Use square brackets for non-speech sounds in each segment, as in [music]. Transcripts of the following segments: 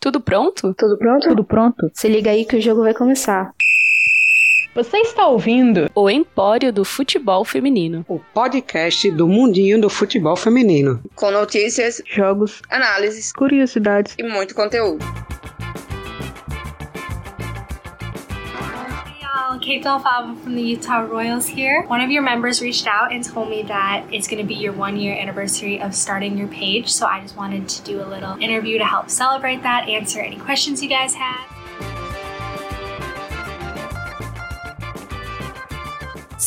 Tudo pronto? Tudo pronto? Tudo pronto? Se liga aí que o jogo vai começar. Você está ouvindo o Empório do Futebol Feminino, o podcast do mundinho do futebol feminino, com notícias, jogos, análises, curiosidades e muito conteúdo. Kate Delfava from the Utah Royals here. One of your members reached out and told me that it's going to be your one year anniversary of starting your page. So I just wanted to do a little interview to help celebrate that, answer any questions you guys had.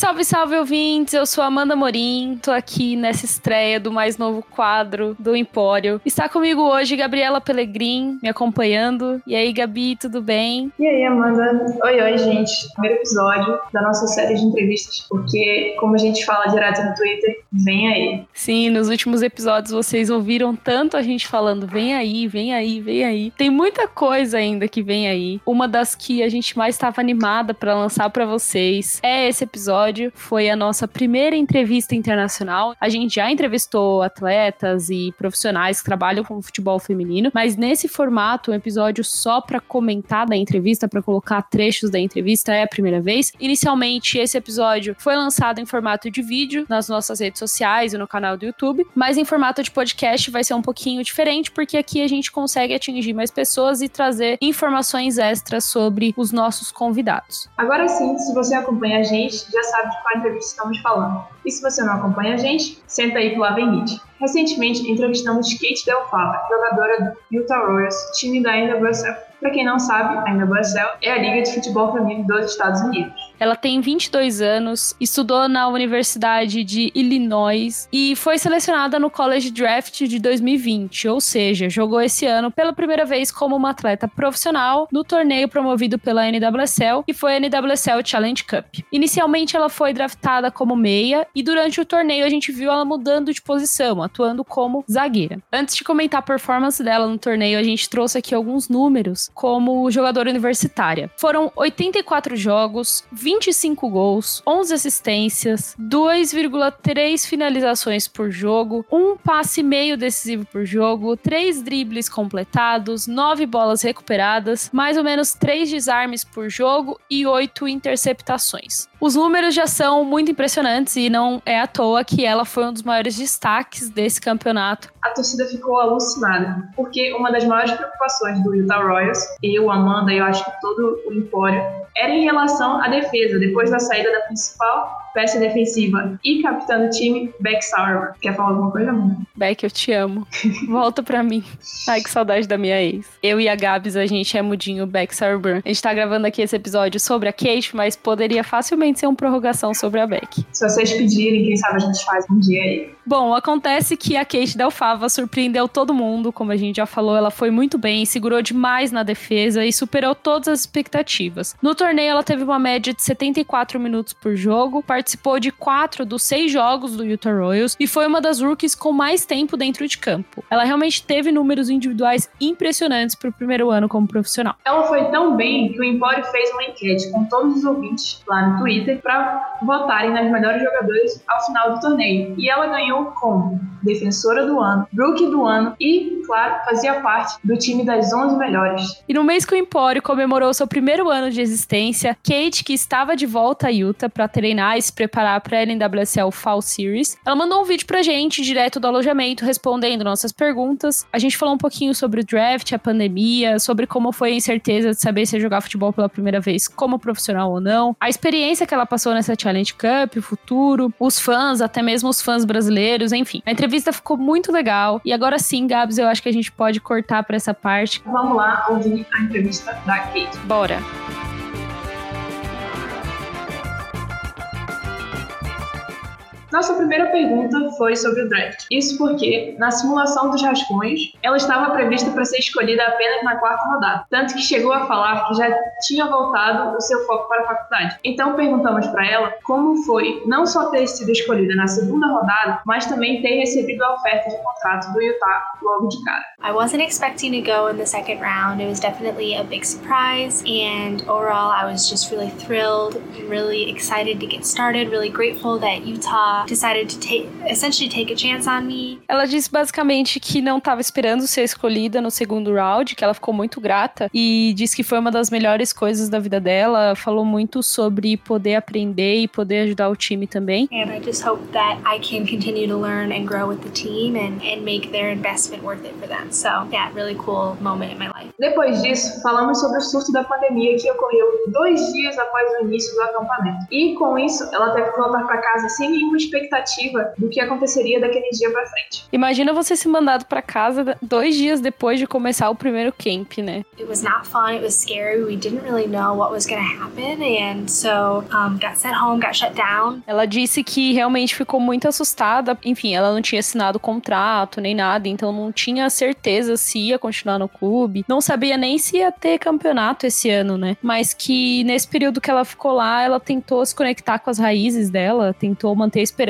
Salve, salve ouvintes! Eu sou Amanda Morim, tô aqui nessa estreia do mais novo quadro do Empório. Está comigo hoje Gabriela Pelegrin, me acompanhando. E aí, Gabi, tudo bem? E aí, Amanda? Oi, oi, gente. Primeiro episódio da nossa série de entrevistas, porque, como a gente fala direto no Twitter, vem aí. Sim, nos últimos episódios vocês ouviram tanto a gente falando vem aí, vem aí, vem aí. Tem muita coisa ainda que vem aí. Uma das que a gente mais estava animada para lançar para vocês é esse episódio episódio foi a nossa primeira entrevista internacional. A gente já entrevistou atletas e profissionais que trabalham com futebol feminino, mas nesse formato, um episódio só para comentar da entrevista, para colocar trechos da entrevista, é a primeira vez. Inicialmente, esse episódio foi lançado em formato de vídeo nas nossas redes sociais e no canal do YouTube, mas em formato de podcast vai ser um pouquinho diferente, porque aqui a gente consegue atingir mais pessoas e trazer informações extras sobre os nossos convidados. Agora sim, se você acompanha a gente, já sabe de qual entrevista estamos falando. E se você não acompanha a gente, senta aí pro Lavenite. Recentemente, entrevistamos Kate Delfava, jogadora do Utah Royals, time da NWSL. Para quem não sabe, a NWSL é a liga de futebol feminino dos Estados Unidos. Ela tem 22 anos, estudou na Universidade de Illinois e foi selecionada no College Draft de 2020, ou seja, jogou esse ano pela primeira vez como uma atleta profissional no torneio promovido pela NWSL, que foi a NWSL Challenge Cup. Inicialmente ela foi draftada como meia e durante o torneio a gente viu ela mudando de posição, atuando como zagueira. Antes de comentar a performance dela no torneio, a gente trouxe aqui alguns números como jogadora universitária. Foram 84 jogos, 25 gols, 11 assistências, 2,3 finalizações por jogo, um passe meio decisivo por jogo, 3 dribles completados, 9 bolas recuperadas, mais ou menos 3 desarmes por jogo e 8 interceptações. Os números já são muito impressionantes e não é à toa que ela foi um dos maiores destaques desse campeonato. A torcida ficou alucinada, porque uma das maiores preocupações do Utah Royals, eu, Amanda e eu acho que todo o Empório, era em relação à defesa, depois da saída da principal peça defensiva e capitã do time, Beck Sauerman. Quer falar alguma coisa, Amanda? Beck, eu te amo. [laughs] Volta pra mim. Ai, que saudade da minha ex. Eu e a Gabs, a gente é mudinho Beck Sauerman. A gente tá gravando aqui esse episódio sobre a Kate, mas poderia facilmente ser uma prorrogação sobre a Beck. Se vocês pedirem, quem sabe a gente faz um dia aí. Bom, acontece que a Kate Delfava surpreendeu todo mundo, como a gente já falou, ela foi muito bem, segurou demais na defesa e superou todas as expectativas. No torneio, ela teve uma média de 74 minutos por jogo, participou de quatro dos seis jogos do Utah Royals e foi uma das rookies com mais tempo dentro de campo. Ela realmente teve números individuais impressionantes para o primeiro ano como profissional. Ela foi tão bem que o Empório fez uma enquete com todos os ouvintes lá no Twitter para votarem nas melhores jogadoras ao final do torneio. E ela ganhou como defensora do ano, rookie do ano e, claro, fazia parte do time das 11 melhores. E no mês que o Empório comemorou seu primeiro ano de existência, Kate, que estava de volta a Utah para treinar e se preparar para a NWSL Fall Series, ela mandou um vídeo pra gente direto do alojamento respondendo nossas perguntas. A gente falou um pouquinho sobre o draft, a pandemia, sobre como foi a incerteza de saber se jogar futebol pela primeira vez como profissional ou não, a experiência que ela passou nessa Challenge Cup, o futuro, os fãs, até mesmo os fãs brasileiros, enfim. A entrevista ficou muito legal. E agora sim, Gabs, eu acho que a gente pode cortar para essa parte. Vamos lá ouvir a entrevista da Kate. Bora. Nossa primeira pergunta foi sobre o draft. Isso porque, na simulação dos rascunhos, ela estava prevista para ser escolhida apenas na quarta rodada. Tanto que chegou a falar que já tinha voltado o seu foco para a faculdade. Então perguntamos para ela como foi não só ter sido escolhida na segunda rodada, mas também ter recebido a oferta de contrato do Utah logo de cara. I wasn't expecting to go in the second round. It was definitely a big surprise. And overall, I was just really thrilled, really excited to get started, really grateful that Utah uh, decided to take essentially take a chance on me. Ela disse basicamente que não estava esperando ser escolhida no segundo round, que ela ficou muito grata e disse que foi uma das melhores coisas da vida dela. Falou muito sobre poder aprender e poder ajudar o time também. And I just hope that I can continue to learn and grow with the team and, and make their investment worth it for them. So, yeah, really cool moment in my life. Depois disso, falamos sobre o surto da pandemia que ocorreu dois dias após o início do acampamento. E com isso, ela teve que voltar para casa sem nenhuma expectativa do que aconteceria daquele dia para frente. Imagina você ser mandado para casa dois dias depois de começar o primeiro camp, né? It was not fun. It was scary. We didn't really know what was going to happen, and so um, got sent home, got shut down. Ela disse que realmente ficou muito assustada. Enfim, ela não tinha assinado contrato nem nada, então não tinha certeza se ia continuar no clube. Não sabia nem se ia ter campeonato esse ano, né? Mas que nesse período que ela ficou lá, ela tentou se conectar com as raízes dela, tentou manter a esperança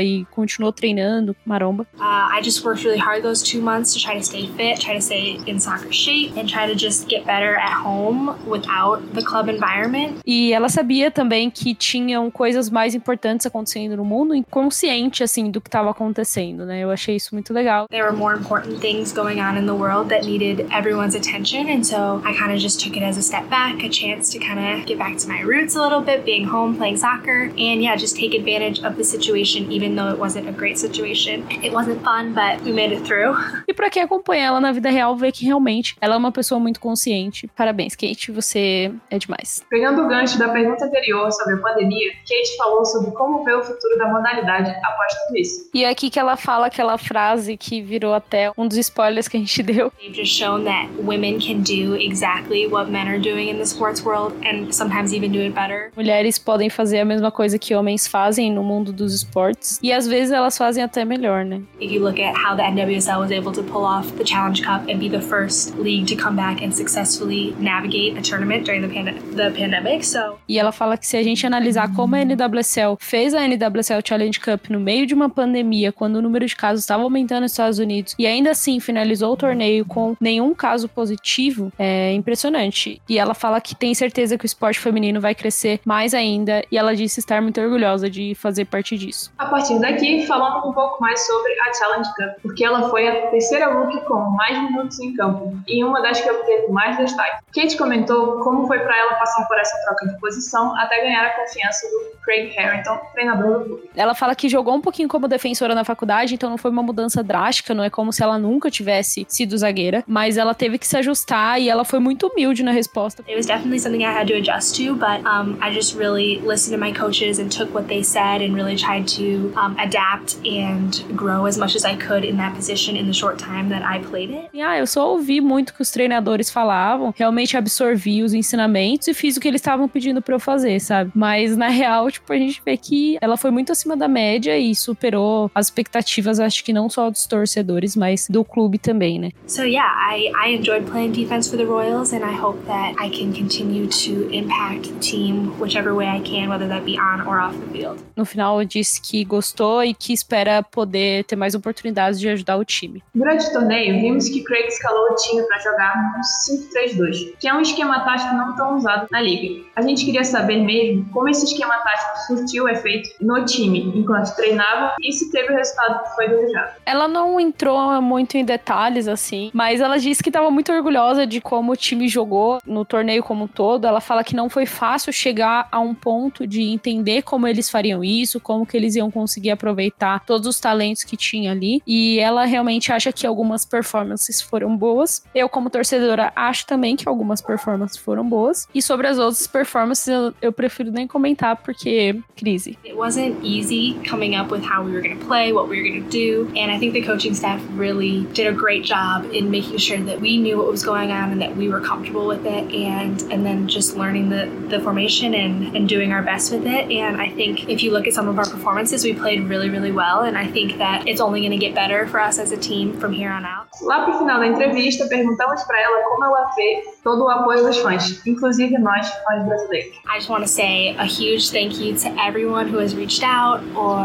e continuou treinando maromba. Uh, I just worked really hard those two months to try to stay fit, try to stay in soccer shape, and try to just get better at home without the club environment. E ela sabia também que tinham coisas mais importantes acontecendo no mundo, inconsciente assim do que estava acontecendo, né? Eu achei isso muito legal. There were more important things going on in the world that needed everyone's attention, and so I kind of just took it as a step back, a chance to kind of get back to my roots a little bit, being home, playing soccer, and yeah, just take advantage of the situation, even though it wasn't a great situation. It wasn't fun, but we made it through. [laughs] E para quem acompanha ela na vida real, vê que realmente ela é uma pessoa muito consciente. Parabéns, Kate, você é demais. Pegando o gancho da pergunta anterior sobre a pandemia, Kate falou sobre como vê o futuro da modalidade após tudo isso. E é aqui que ela fala aquela frase que virou até um dos spoilers que a gente [laughs] deu. They've just shown that women can do exactly what men are doing in the sports world and sometimes even do it better. Mulheres podem fazer a mesma coisa que homens fazem no mundo dos esportes e às vezes elas fazem até melhor, né? If you look at how the NWSL was able to pull off the Challenge Cup and be the first league to come back and successfully navigate a tournament during the, pand the pandemic, so E ela fala que se a gente analisar como a NWSL fez a NWSL Challenge Cup no meio de uma pandemia, quando o número de casos estava aumentando nos Estados Unidos, e ainda assim finalizou o torneio com nenhum caso positivo, é impressionante. E ela fala que tem certeza que o esporte feminino vai crescer mais ainda, e ela disse estar muito orgulhosa de fazer parte disso. A partir daqui, falamos um pouco mais sobre a Challenge Cup, porque ela foi a terceira rookie com mais minutos em campo e uma das que obteve mais destaque. Kate comentou como foi para ela passar por essa troca de posição até ganhar a confiança do Craig Harrington, treinador do clube. Ela fala que jogou um pouquinho como defensora na faculdade, então não foi uma mudança drástica, não é como se ela nunca tivesse sido zagueira, mas ela teve que se ajustar e ela foi muito humilde na resposta. it was definitely something I had to adjust to, but um, I just really listened to my coaches and took what they said and really tried to um, adapt and grow as much as I could in that position in the short time that I played it. Ah, eu só ouvi muito que os treinadores falavam, realmente absorvi os ensinamentos e fiz o que eles estavam pedindo pra eu fazer, sabe? Mas na real, tipo, a gente vê que ela foi muito acima da média e superou as expectativas, acho que não só dos torcedores, mas do clube também, né? So yeah, I, I enjoyed playing defense for the Royals and I hope that I can continue to impact the team whichever way I can, whether that be on or off the field. No final, disse que gostou e que espera poder ter mais oportunidades de ajudar o time. Durante o torneio, vimos que Craig escalou o time para jogar no 5-3-2, que é um esquema tático não tão usado na liga. A gente queria saber mesmo como esse esquema tático surtiu efeito no time enquanto treinava e se teve o resultado que foi desejado. Ela não entrou muito em detalhes assim, mas ela disse que estava muito orgulhosa de como o time jogou no torneio como um todo. Ela fala que não foi fácil chegar a um ponto de entender como eles fariam isso, como que eles iam conseguir aproveitar todos os talentos que tinha ali. E ela realmente acha que algumas performances foram boas. Eu, como torcedora, acho também que algumas performances foram boas. E sobre as outras performances, eu, eu prefiro nem comentar porque crise. It wasn't easy coming up with how we were going to play, what we were going to do, and I think the coaching staff really did a great job in making sure that we knew what was going on and that we were comfortable with it and and then just learning the, the formation and, and doing our best with it. And I think if you look at some of our performances, we played really, really well and I think that it's only going to get better for us as a team from here on out. Lá pro final da entrevista, perguntamos para ela como ela vê todo o apoio dos fãs, inclusive nós, fãs brasileiros. I just want to say a huge thank you to everyone who has reached out or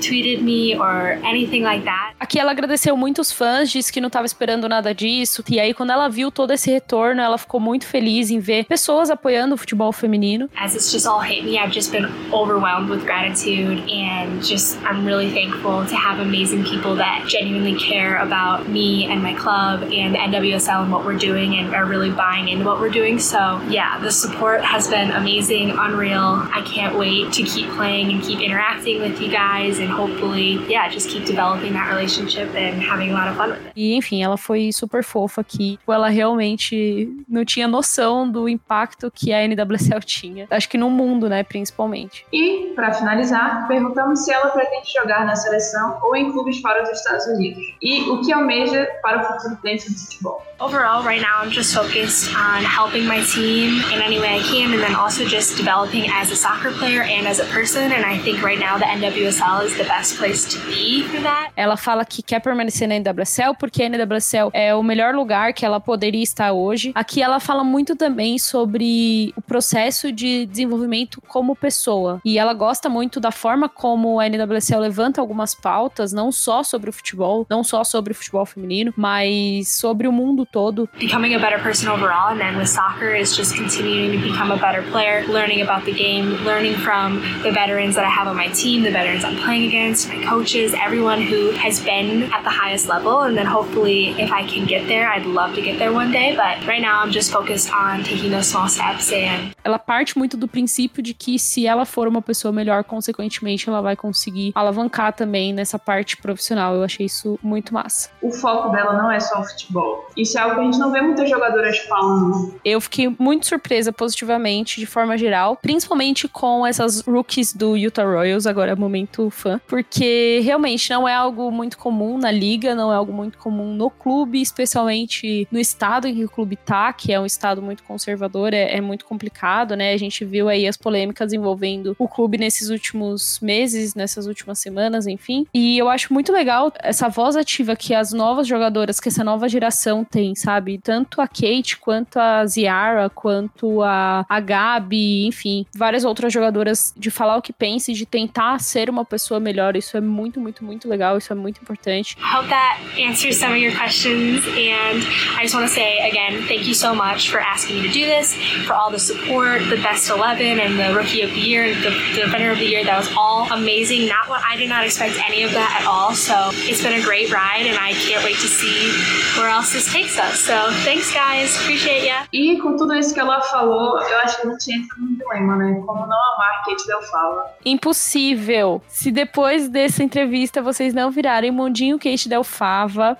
tweeted me or anything like that. Aqui ela agradeceu muito os fãs, disse que não estava esperando nada disso. E aí, quando ela viu todo esse retorno, ela ficou muito feliz em ver pessoas apoiando o futebol feminino. As it's just all hit me, I've just been overwhelmed with gratitude and just I'm really thankful to have amazing people that genuinely care about me and my club and the NWSL and what we're doing and are really buying into what we're doing. So, yeah, the support has been amazing, unreal. I can't wait to keep playing and keep interacting with you guys and hopefully, yeah, just keep developing that relationship and having a lot of fun with it. E enfim, ela foi super fofa aqui. Ela realmente não tinha noção do impacto que a NWSL tinha. Acho que no mundo, né, principalmente. E, para finalizar, perguntamos se ela pretende jogar na seleção ou em clubes fora dos Estados Unidos. E o que almeja para o futuro dentro do futebol. Overall, right now, I'm just focused on helping my team in any way I can, and then also just developing as a soccer player and as a person. And I think right now the NWSL is the best place to be for that. Ela fala que quer permanecer na NWSL porque a NWSL é o melhor lugar que ela poderia estar hoje. Aqui ela fala muito também sobre o processo de desenvolvimento como pessoa. E ela gosta muito da forma como a NWSL levanta algumas pautas, não só sobre o futebol, não só sobre o futebol feminino, mas sobre o mundo todo. Becoming a better person overall, and then with soccer is just continuing to become a better player, learning about the game, learning from the veterans that I have on my team, the veterans I'm playing against, my coaches, everyone who has been at the highest level. And then hopefully, if I can get there, I'd love to get there one day. But right now, I'm just focused on taking those small steps and ela parte muito do princípio de que se ela for uma pessoa melhor, consequentemente, ela vai conseguir alavancar também nessa parte profissional. Eu achei isso muito massa. O foco dela não é só o futebol. Isso é algo que a gente não vê muitas jogadoras falando. Eu fiquei muito surpresa positivamente, de forma geral, principalmente com essas rookies do Utah Royals, agora é momento fã, porque realmente não é algo muito comum na liga, não é algo muito comum no clube, especialmente no estado em que o clube tá, que é um estado muito conservador, é, é muito complicado, né? A gente viu aí as polêmicas envolvendo o clube nesses últimos meses, nessas últimas semanas, enfim. E eu acho muito legal essa voz ativa que as novas jogadoras, que essa nova geração tem, sabe? Tanto a Kate, quanto a Ziara, quanto a, a Gabi, enfim, várias outras jogadoras de falar o que pensa e de tentar ser uma pessoa melhor. Isso é muito, muito, muito legal, isso é muito importante. Hope that answers some of your questions. And I just want to say again, thank you so much for asking me to do this, for all the support, the best 11, and the rookie of the year, the, the defender of the year. That was all amazing. Not what I did not expect any of that at all. So it's been a great ride, and I can't wait to see where else this takes us. So thanks, guys. Appreciate ya. E com tudo isso que ela falou, eu acho que a gente entra num dilema, né? Como não amar Kate Del Fala. Impossível. Se depois dessa entrevista vocês não virarem Mundinho Kate Del Fava,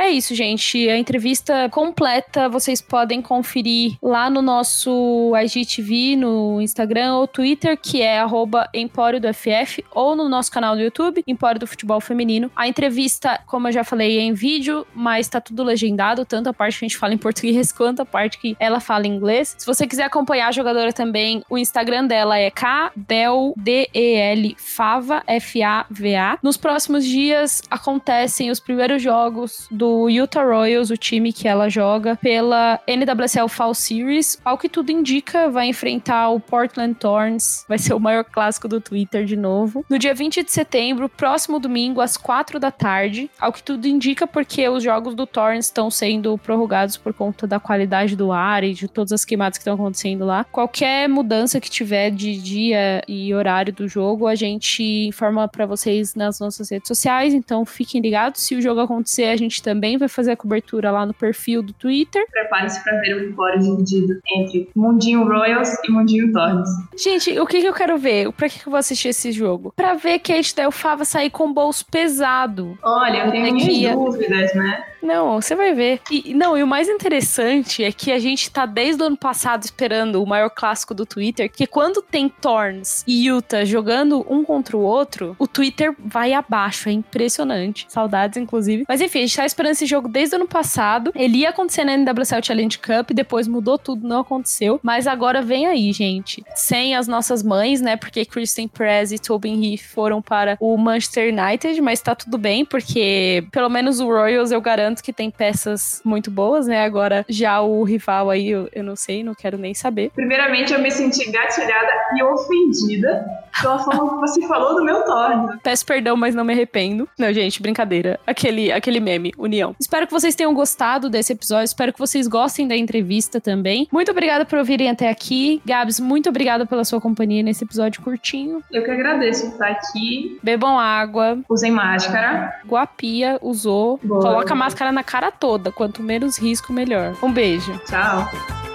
é isso, gente. A entrevista completa vocês podem conferir lá no nosso IGTV, no Instagram ou Twitter, que é Empório do FF, ou no nosso canal do YouTube, Empório do Futebol Feminino. A entrevista, como eu já falei, é em vídeo, mas tá tudo legendado, tanto a parte que a gente fala em português [laughs] quanto a parte que ela fala em inglês. Se você quiser acompanhar a jogadora também, o Instagram dela é KDEL, D-E-L, Fava, F-A-V-A. Nos próximos dias acontecem os primeiros jogos do Utah Royals, o time que ela joga, pela NWSL Fall Series. Ao que tudo indica, vai enfrentar o Portland Thorns. Vai ser o maior clássico do Twitter de novo. No dia 20 de setembro, próximo domingo, às 4 da tarde. Ao que tudo indica, porque os jogos do Thorns estão sendo prorrogados por conta da qualidade do ar e de todas as queimadas que estão acontecendo lá. Qualquer mudança que tiver de dia e horário do jogo, a gente informa para vocês nas nossas redes sociais. Então fiquem ligados. Se o jogo acontecer, a gente também também vai fazer a cobertura lá no perfil do Twitter. Prepare-se para ver o empório dividido entre Mundinho Royals e Mundinho Thorns. Gente, o que, que eu quero ver? Pra que, que eu vou assistir esse jogo? Pra ver Kate Del Fava sair com bolso pesado. Olha, eu tenho minhas dúvidas, né? Não, você vai ver. E, não, e o mais interessante é que a gente tá desde o ano passado esperando o maior clássico do Twitter, que quando tem Thorns e Utah jogando um contra o outro, o Twitter vai abaixo. É impressionante. Saudades, inclusive. Mas enfim, a gente tá esperando esse jogo desde o ano passado. Ele ia acontecer na NWSL Challenge Cup, depois mudou tudo, não aconteceu. Mas agora vem aí, gente. Sem as nossas mães, né? Porque Kristen Press e Tobin Heath foram para o Manchester United, mas tá tudo bem, porque pelo menos o Royals eu garanto tanto que tem peças muito boas, né? Agora, já o rival aí, eu, eu não sei, não quero nem saber. Primeiramente, eu me senti gatilhada e ofendida pela forma que você falou do meu Thor. Peço perdão, mas não me arrependo. Não, gente, brincadeira. Aquele, aquele meme, união. Espero que vocês tenham gostado desse episódio. Espero que vocês gostem da entrevista também. Muito obrigada por ouvirem até aqui. Gabs, muito obrigada pela sua companhia nesse episódio curtinho. Eu que agradeço por estar aqui. Bebam água. Usem máscara. Guapia usou. Boa. Coloca a máscara na cara toda. Quanto menos risco, melhor. Um beijo. Tchau.